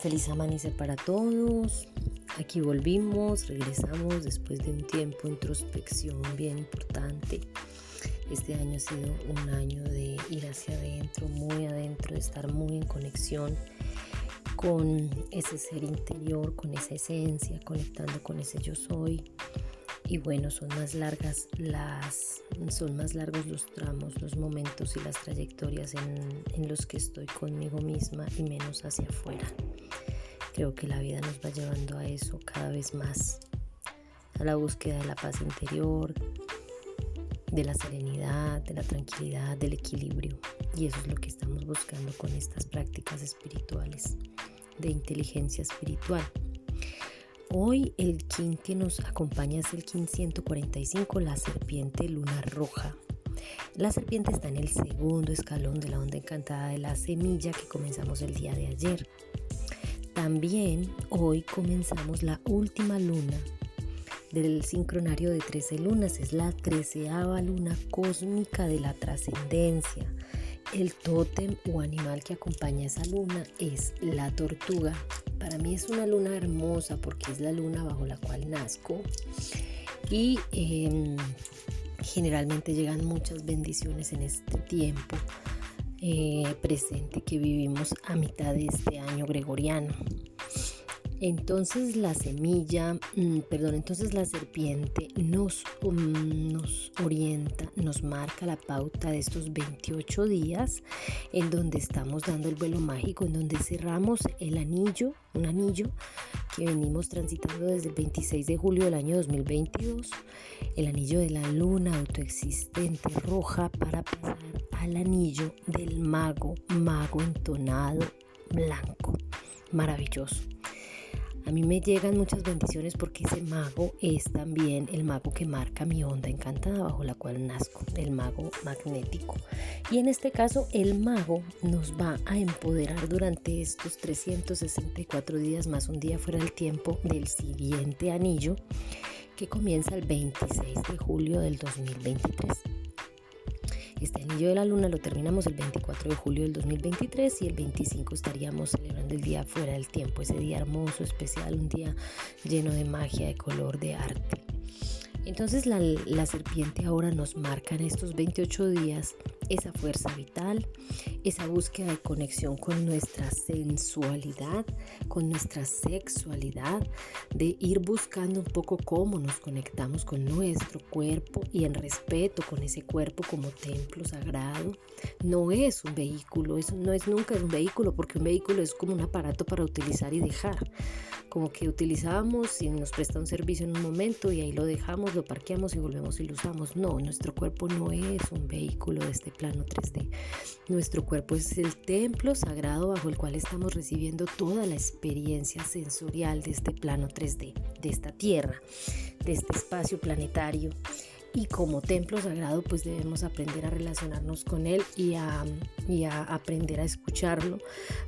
Feliz amanecer para todos. Aquí volvimos, regresamos después de un tiempo de introspección bien importante. Este año ha sido un año de ir hacia adentro, muy adentro, de estar muy en conexión con ese ser interior, con esa esencia, conectando con ese yo soy. Y bueno, son más largas las, son más largos los tramos, los momentos y las trayectorias en, en los que estoy conmigo misma y menos hacia afuera. Creo que la vida nos va llevando a eso cada vez más, a la búsqueda de la paz interior, de la serenidad, de la tranquilidad, del equilibrio. Y eso es lo que estamos buscando con estas prácticas espirituales, de inteligencia espiritual. Hoy el kin que nos acompaña es el kin 145, la serpiente luna roja. La serpiente está en el segundo escalón de la onda encantada de la semilla que comenzamos el día de ayer. También hoy comenzamos la última luna del sincronario de 13 lunas. Es la treceava luna cósmica de la trascendencia. El tótem o animal que acompaña a esa luna es la tortuga. Para mí es una luna hermosa porque es la luna bajo la cual nazco. Y em, generalmente llegan muchas bendiciones en este tiempo eh, presente que vivimos a mitad de este año gregoriano. Entonces la semilla, mm, perdón, entonces la serpiente nos, um, nos orienta, nos marca la pauta de estos 28 días en donde estamos dando el vuelo mágico, en donde cerramos el anillo, un anillo que venimos transitando desde el 26 de julio del año 2022, el anillo de la luna autoexistente roja para pasar al anillo del mago, mago entonado blanco. Maravilloso. A mí me llegan muchas bendiciones porque ese mago es también el mago que marca mi onda encantada bajo la cual nazco, el mago magnético. Y en este caso el mago nos va a empoderar durante estos 364 días más un día fuera del tiempo del siguiente anillo que comienza el 26 de julio del 2023. Este anillo de la luna lo terminamos el 24 de julio del 2023 y el 25 estaríamos celebrando el día fuera del tiempo, ese día hermoso, especial, un día lleno de magia, de color, de arte. Entonces la, serpiente ahora nos marca en estos 28 días esa fuerza vital, esa búsqueda de conexión con nuestra sensualidad, con nuestra sexualidad, de ir buscando un poco cómo nos conectamos con nuestro cuerpo y en respeto con ese cuerpo como templo sagrado. No es un vehículo, eso no es nunca un vehículo, porque un vehículo es como un aparato para utilizar y dejar como que utilizamos y nos presta un servicio en un momento y ahí lo dejamos, lo parqueamos y volvemos y lo usamos. No, nuestro cuerpo no es un vehículo de este plano 3D. Nuestro cuerpo es el templo sagrado bajo el cual estamos recibiendo toda la experiencia sensorial de este plano 3D, de esta tierra, de este espacio planetario y como templo sagrado pues debemos aprender a relacionarnos con él y a, aprender a escucharlo,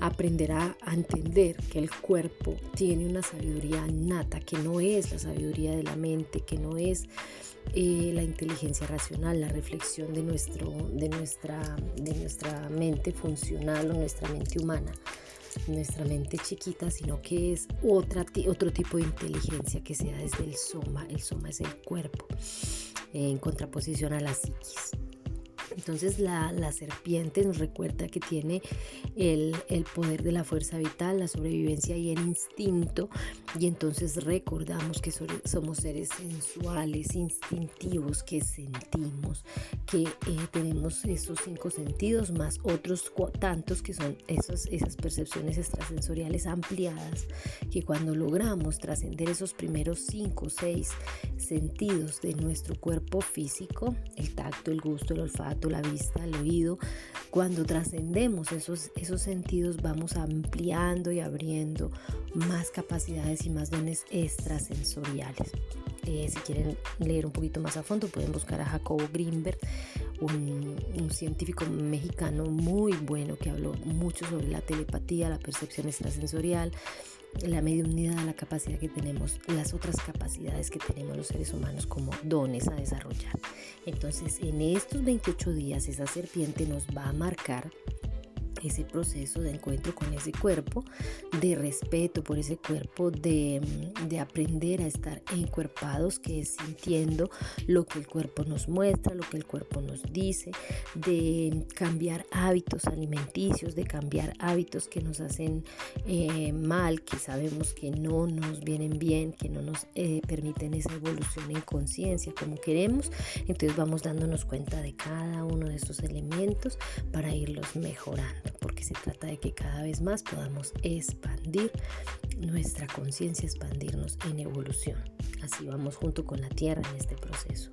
aprender a, entender que el cuerpo tiene una sabiduría nata, que no es la sabiduría de la mente, que no es eh, la inteligencia racional, la reflexión de, nuestro, de, nuestra, de nuestra mente funcional o nuestra mente humana nuestra mente chiquita, sino que es otra, otro tipo de inteligencia que se da desde el soma. El soma es el cuerpo en contraposición a la psiquis. Entonces la, serpiente nos recuerda que tiene el, poder de la fuerza vital, la sobrevivencia y el instinto. Y entonces recordamos que somos seres sensuales, instintivos, que sentimos, que eh, tenemos esos cinco sentidos más otros tantos que son esos, esas percepciones extrasensoriales ampliadas, que cuando logramos trascender esos primeros cinco seis sentidos de nuestro cuerpo físico, el tacto, el gusto, el olfato, la vista, el oído, cuando trascendemos esos, esos sentidos vamos ampliando y abriendo más capacidades y más dones extrasensoriales. Eh, si quieren leer un poquito más a fondo pueden buscar a Jacobo Greenberg, un, un, científico mexicano muy bueno que habló mucho sobre la telepatía, la percepción extrasensorial, la mediunidad, la capacidad que tenemos, las otras capacidades que tenemos los seres humanos como dones a desarrollar. Entonces, en estos 28 días esa serpiente nos va a marcar ese proceso de encuentro con ese cuerpo, de respeto por ese cuerpo, de, aprender a estar encuerpados, que es sintiendo lo que el cuerpo nos muestra, lo que el cuerpo nos dice, de cambiar hábitos alimenticios, de cambiar hábitos que nos hacen eh, mal, que sabemos que no nos vienen bien, que no nos eh, permiten esa evolución en conciencia como queremos. Entonces vamos dándonos cuenta de cada uno de estos elementos para irlos mejorando porque se trata de que cada vez más podamos expandir nuestra conciencia, expandirnos en evolución. Así vamos junto con la Tierra en este proceso.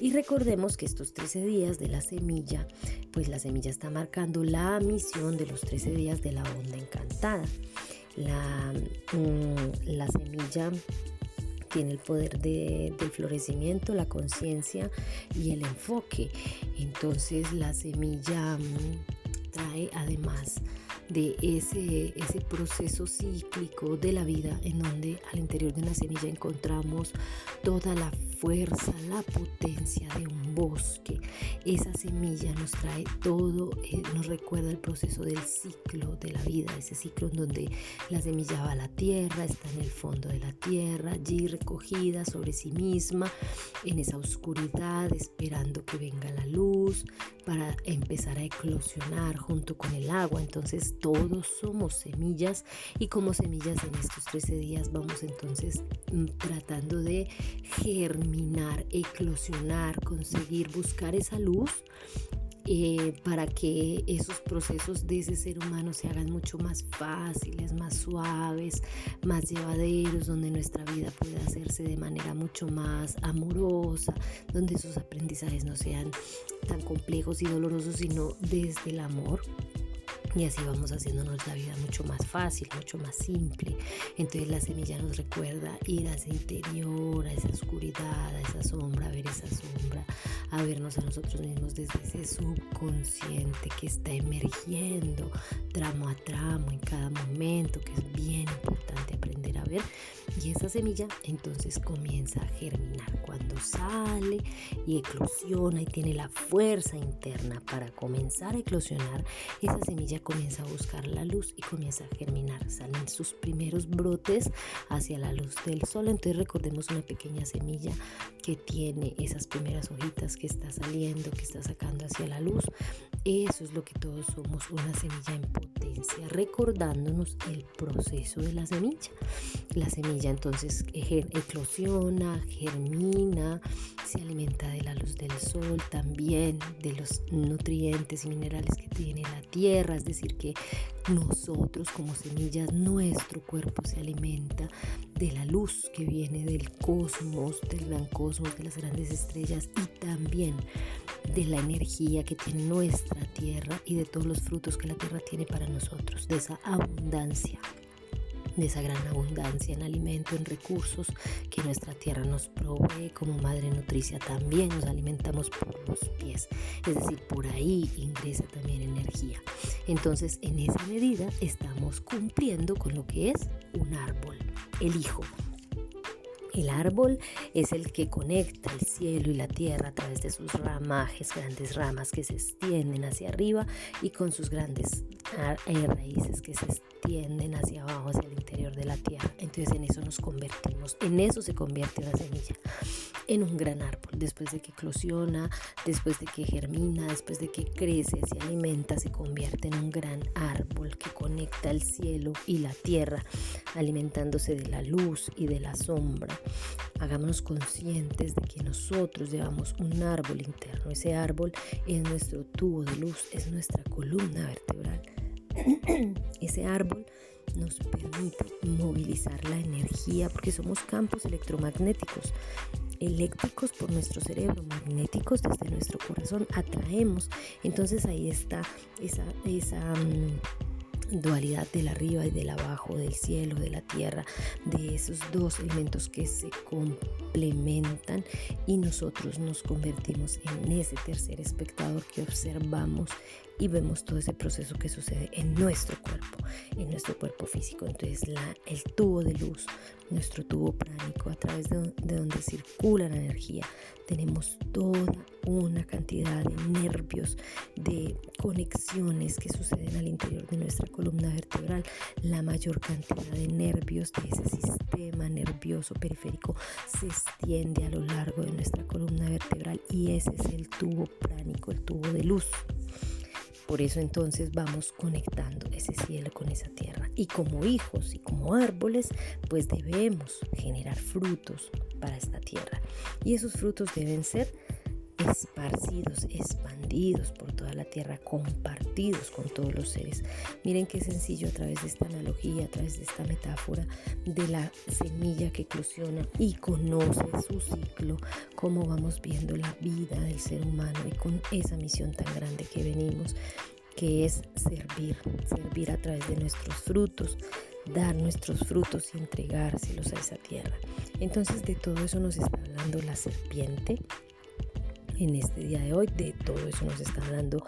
Y recordemos que estos 13 días de la semilla, pues la semilla está marcando la misión de los 13 días de la onda encantada. La, mm, la semilla tiene el poder de, del florecimiento, la conciencia y el enfoque. Entonces la semilla mm, trae además de ese, ese proceso cíclico de la vida en donde al interior de una semilla encontramos toda la fuerza, la potencia de un bosque. Esa semilla nos trae todo, eh, nos recuerda el proceso del ciclo de la vida, ese ciclo en donde la semilla va a la tierra, está en el fondo de la tierra, allí recogida sobre sí misma, en esa oscuridad, esperando que venga la luz para empezar a eclosionar junto con el agua. Entonces todos somos semillas y como semillas en estos 13 días vamos entonces mm, tratando de germinar, eclosionar, conseguir buscar esa luz eh, para que esos procesos de ese ser humano se hagan mucho más fáciles, más suaves, más llevaderos, donde nuestra vida pueda hacerse de manera mucho más amorosa, donde esos aprendizajes no sean tan complejos y dolorosos, sino desde el amor. Y así vamos haciéndonos la vida mucho más fácil, mucho más simple. Entonces la semilla nos recuerda ir a ese interior, a esa oscuridad, a esa sombra, a ver esa sombra, a vernos a nosotros mismos desde ese subconsciente que está emergiendo tramo a tramo en cada momento, que es bien importante aprender a ver. Y esa semilla entonces comienza a germinar. Cuando sale y eclosiona y tiene la fuerza interna para comenzar a eclosionar, esa semilla comienza a buscar la luz y comienza a germinar. Salen sus primeros brotes hacia la luz del sol. Entonces recordemos una pequeña semilla que tiene esas primeras hojitas que está saliendo, que está sacando hacia la luz. Eso es lo que todos somos, una semilla en potencia, recordándonos el proceso de la semilla. La semilla entonces eclosiona, germina, se alimenta de la luz del sol, también de los nutrientes y minerales que tiene la tierra, es que nosotros como semillas, nuestro cuerpo se alimenta de la luz que viene del cosmos, del gran cosmos, de las grandes estrellas y también de la energía que tiene nuestra tierra y de todos los frutos que la tierra tiene para nosotros, de esa abundancia de esa gran abundancia en alimento, en recursos que nuestra tierra nos provee como madre nutricia. También nos alimentamos por los pies, es decir, por ahí ingresa también energía. Entonces, en esa medida estamos cumpliendo con lo que es un árbol, el hijo. El árbol es el que conecta el cielo y la tierra a través de sus ramajes, grandes ramas que se extienden hacia arriba y con sus grandes raíces que se extienden hacia abajo, hacia el interior de la tierra. Entonces en eso nos convertimos, en eso se convierte la semilla, en un gran árbol. Después de que eclosiona, después de que germina, después de que crece, se alimenta, se convierte en un gran árbol que conecta el cielo y la tierra, alimentándose de la luz y de la sombra. Hagámonos conscientes de que nosotros llevamos un árbol interno. Ese árbol es nuestro tubo de luz, es nuestra columna vertebral. Ese árbol nos permite movilizar la energía porque somos campos electromagnéticos eléctricos por nuestro cerebro, magnéticos desde nuestro corazón, atraemos. Entonces ahí está esa, mm, dualidad del arriba y del abajo, del cielo, de la tierra, de esos dos elementos que se complementan y nosotros nos convertimos en ese tercer espectador que observamos y vemos todo ese proceso que sucede en nuestro cuerpo, en nuestro cuerpo físico. Entonces la, el tubo de luz, nuestro tubo pránico, a través de, de donde circula la energía, tenemos toda una cantidad de nervios, de conexiones que suceden al interior de nuestra columna vertebral. La mayor cantidad de nervios de ese sistema nervioso periférico se extiende a lo largo de nuestra columna vertebral y ese es el tubo pránico, el tubo de luz. Por eso entonces vamos conectando ese cielo con esa tierra. Y como hijos y como árboles, pues debemos generar frutos para esta tierra. Y esos frutos deben ser esparcidos, expandidos por toda la tierra, compartidos con todos los seres. Miren qué sencillo a través de esta analogía, a través de esta metáfora de la semilla que eclosiona y conoce su ciclo, cómo vamos viendo la vida del ser humano y con esa misión tan grande que venimos que es servir, servir a través de nuestros frutos, dar nuestros frutos y entregárselos a esa tierra. Entonces de todo eso nos está hablando la serpiente, en este día de hoy. De todo eso nos está hablando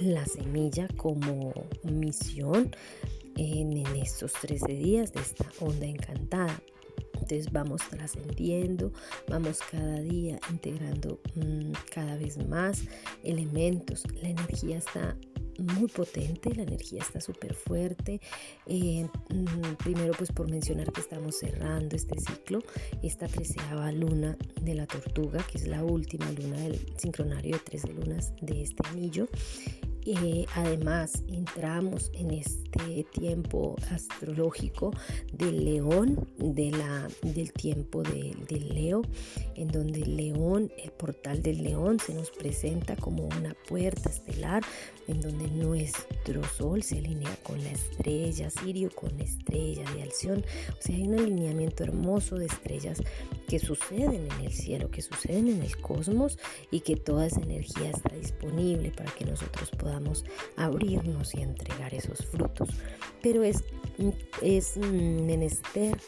la semilla como misión en, estos 13 días de esta onda encantada. Entonces vamos trascendiendo, vamos cada día integrando mm, cada vez más elementos. La energía está muy potente, la energía está súper fuerte. Eh, mm, primero pues por mencionar que estamos cerrando este ciclo, esta treceava luna de la tortuga, que es la última luna del sincronario de 13 lunas de este anillo. Eh, además, entramos en este tiempo astrológico del león, de la, del tiempo del Leo, en donde el león, el portal del león, se nos presenta como una puerta estelar, en donde nuestro sol se alinea con la estrella Sirio, con la estrella de Alción. O sea, hay un alineamiento hermoso de estrellas que suceden en el cielo, que suceden en el cosmos y que toda esa energía está disponible para que nosotros podamos abrirnos y entregar esos frutos. Pero es, es menester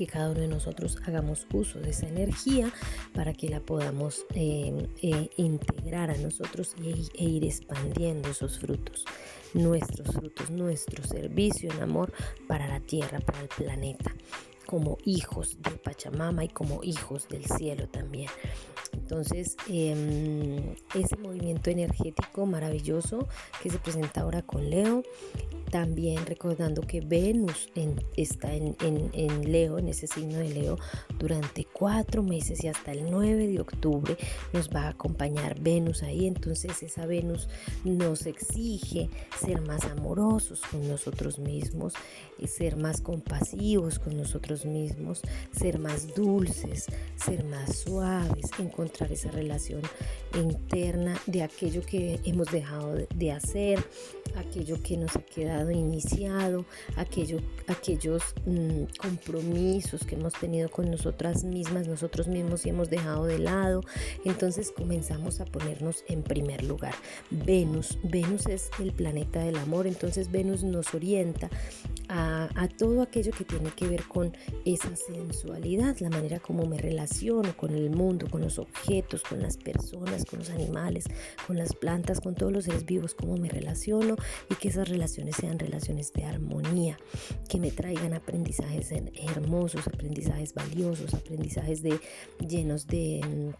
que cada uno de nosotros hagamos uso de esa energía para que la podamos eh, eh, integrar a nosotros e, ir expandiendo esos frutos, nuestros frutos, nuestro servicio en amor para la tierra, para el planeta como hijos de Pachamama y como hijos del cielo también. Entonces, em, ese movimiento energético maravilloso que se presenta ahora con Leo, también recordando que Venus está en, Leo, en ese signo de Leo, durante cuatro meses y hasta el 9 de octubre nos va a acompañar Venus ahí. Entonces esa Venus nos exige ser más amorosos con nosotros mismos, y ser más compasivos con nosotros mismos, ser más dulces, ser más suaves, encontrar esa relación interna de aquello que hemos dejado de hacer, aquello que nos ha quedado iniciado, aquello, aquellos mm, compromisos que hemos tenido con nosotras mismas, nosotros mismos y hemos dejado de lado. Entonces comenzamos a ponernos en primer lugar. Venus, Venus es el planeta del amor, entonces Venus nos orienta a, a todo aquello que tiene que ver con esa sensualidad, la manera como me relaciono con el mundo, con los objetos, con las personas, con los animales, con las plantas, con todos los seres vivos, cómo me relaciono y que esas relaciones sean relaciones de armonía, que me traigan aprendizajes hermosos, aprendizajes valiosos, aprendizajes de, llenos de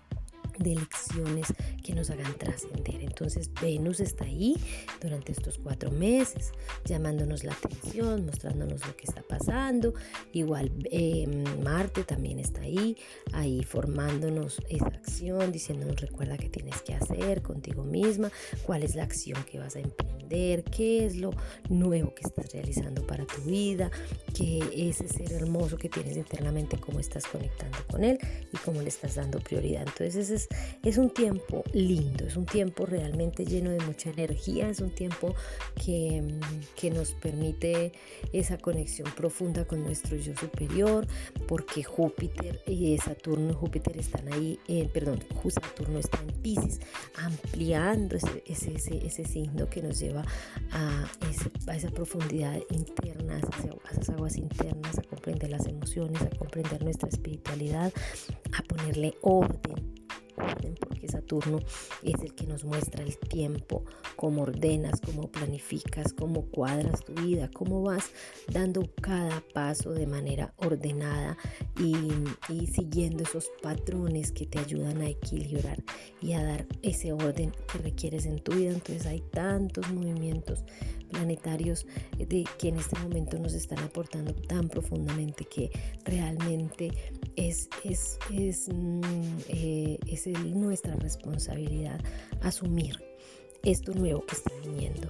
de lecciones que nos hagan trascender. Entonces Venus está ahí durante estos cuatro meses, llamándonos la atención, mostrándonos lo que está pasando. Igual em, Marte también está ahí, ahí formándonos esa acción, diciéndonos recuerda que tienes que hacer contigo misma, cuál es la acción que vas a emprender, qué es lo nuevo que estás realizando para tu vida, qué es ese ser hermoso que tienes internamente, cómo estás conectando con él y cómo le estás dando prioridad. Entonces ese es es un tiempo lindo, es un tiempo realmente lleno de mucha energía, es un tiempo que, que nos permite esa conexión profunda con nuestro yo superior, porque Júpiter y Saturno, Júpiter están ahí, eh, perdón, Saturno está en Pisces, ampliando ese, ese, ese, signo que nos lleva a esa profundidad interna, a esas aguas internas, a comprender las emociones, a comprender nuestra espiritualidad, a ponerle orden porque Saturno es el que nos muestra el tiempo, cómo ordenas, cómo planificas, cómo cuadras tu vida, cómo vas dando cada paso de manera ordenada y, y siguiendo esos patrones que te ayudan a equilibrar y a dar ese orden que requieres en tu vida. Entonces hay tantos movimientos planetarios de que en este momento nos están aportando tan profundamente que realmente es, es, es, mm, eh, es nuestra responsabilidad asumir esto nuevo que está viniendo.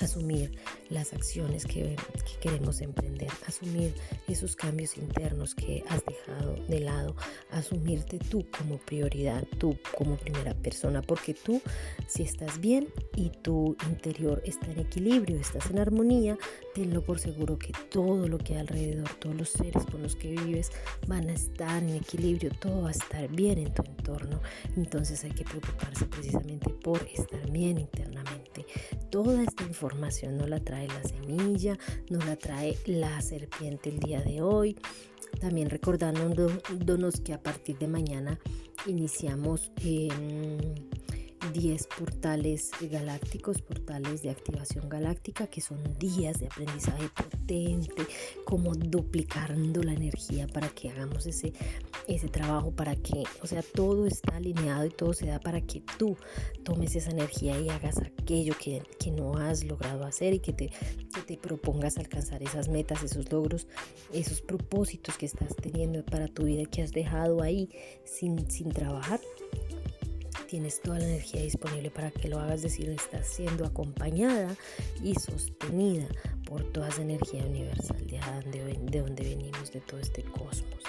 Asumir las acciones que, queremos emprender, asumir esos cambios internos que has dejado de lado, asumirte tú como prioridad, tú como primera persona, porque tú si estás bien y tu interior está en equilibrio, estás en armonía, tenlo por seguro que todo lo que hay alrededor, todos los seres con los que vives van a estar en equilibrio, todo va a estar bien en tu entorno. Entonces hay que preocuparse precisamente por estar bien internamente. Toda esta información no la trae la semilla, no la trae la serpiente el día de hoy. También recordándonos que a partir de mañana iniciamos... 10 portales galácticos, portales de activación galáctica, que son días de aprendizaje potente, como duplicando la energía para que hagamos ese, ese trabajo, para que, o sea, todo está alineado y todo se da para que tú tomes esa energía y hagas aquello que, que no has logrado hacer y que te, que te propongas alcanzar esas metas, esos logros, esos propósitos que estás teniendo para tu vida que has dejado ahí sin, sin trabajar tienes toda la energía disponible para que lo hagas, decir, estás siendo acompañada y sostenida por toda esa energía universal de, de donde venimos, de todo este cosmos.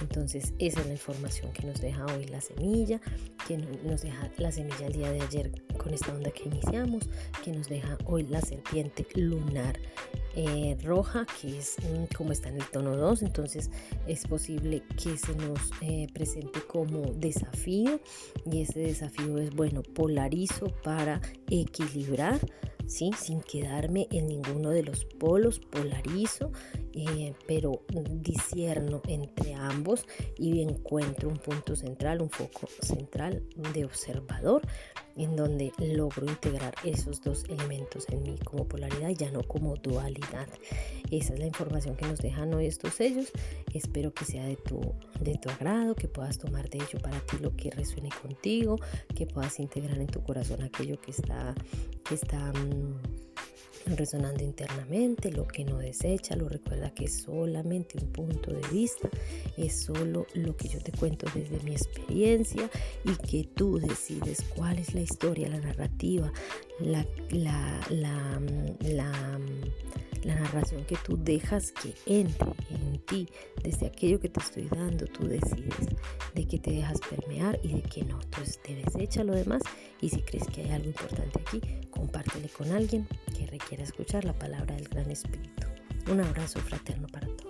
Entonces, esa es la información que nos deja hoy la semilla, que nos deja la semilla el día de ayer con esta onda que iniciamos, que nos deja hoy la serpiente lunar eh, roja, que es mm, como está en el tono 2, entonces es posible que se nos eh, presente como desafío y ese desafío es, bueno, polarizo para equilibrar, ¿sí? sin quedarme en ninguno de los polos, polarizo eh, pero disierno entre ambos y encuentro un punto central, un foco central de observador en donde logro integrar esos dos elementos en mí como polaridad, ya no como dualidad. Esa es la información que nos dejan hoy estos sellos. Espero que sea de tu, de tu agrado, que puedas tomar de ello para ti lo que resuene contigo, que puedas integrar en tu corazón aquello que está, que está mm, resonando internamente, lo que no desecha, lo recuerda que es solamente un punto de vista, es solo lo que yo te cuento desde mi experiencia y que tú decides cuál es la historia, la narrativa, la, la, la, la la narración que tú dejas que entre en ti, desde aquello que te estoy dando, tú decides de que te dejas permear y de que no. Entonces te desecha lo demás y si crees que hay algo importante aquí, compártele con alguien que requiera escuchar la palabra del Gran Espíritu. Un abrazo fraterno para ti.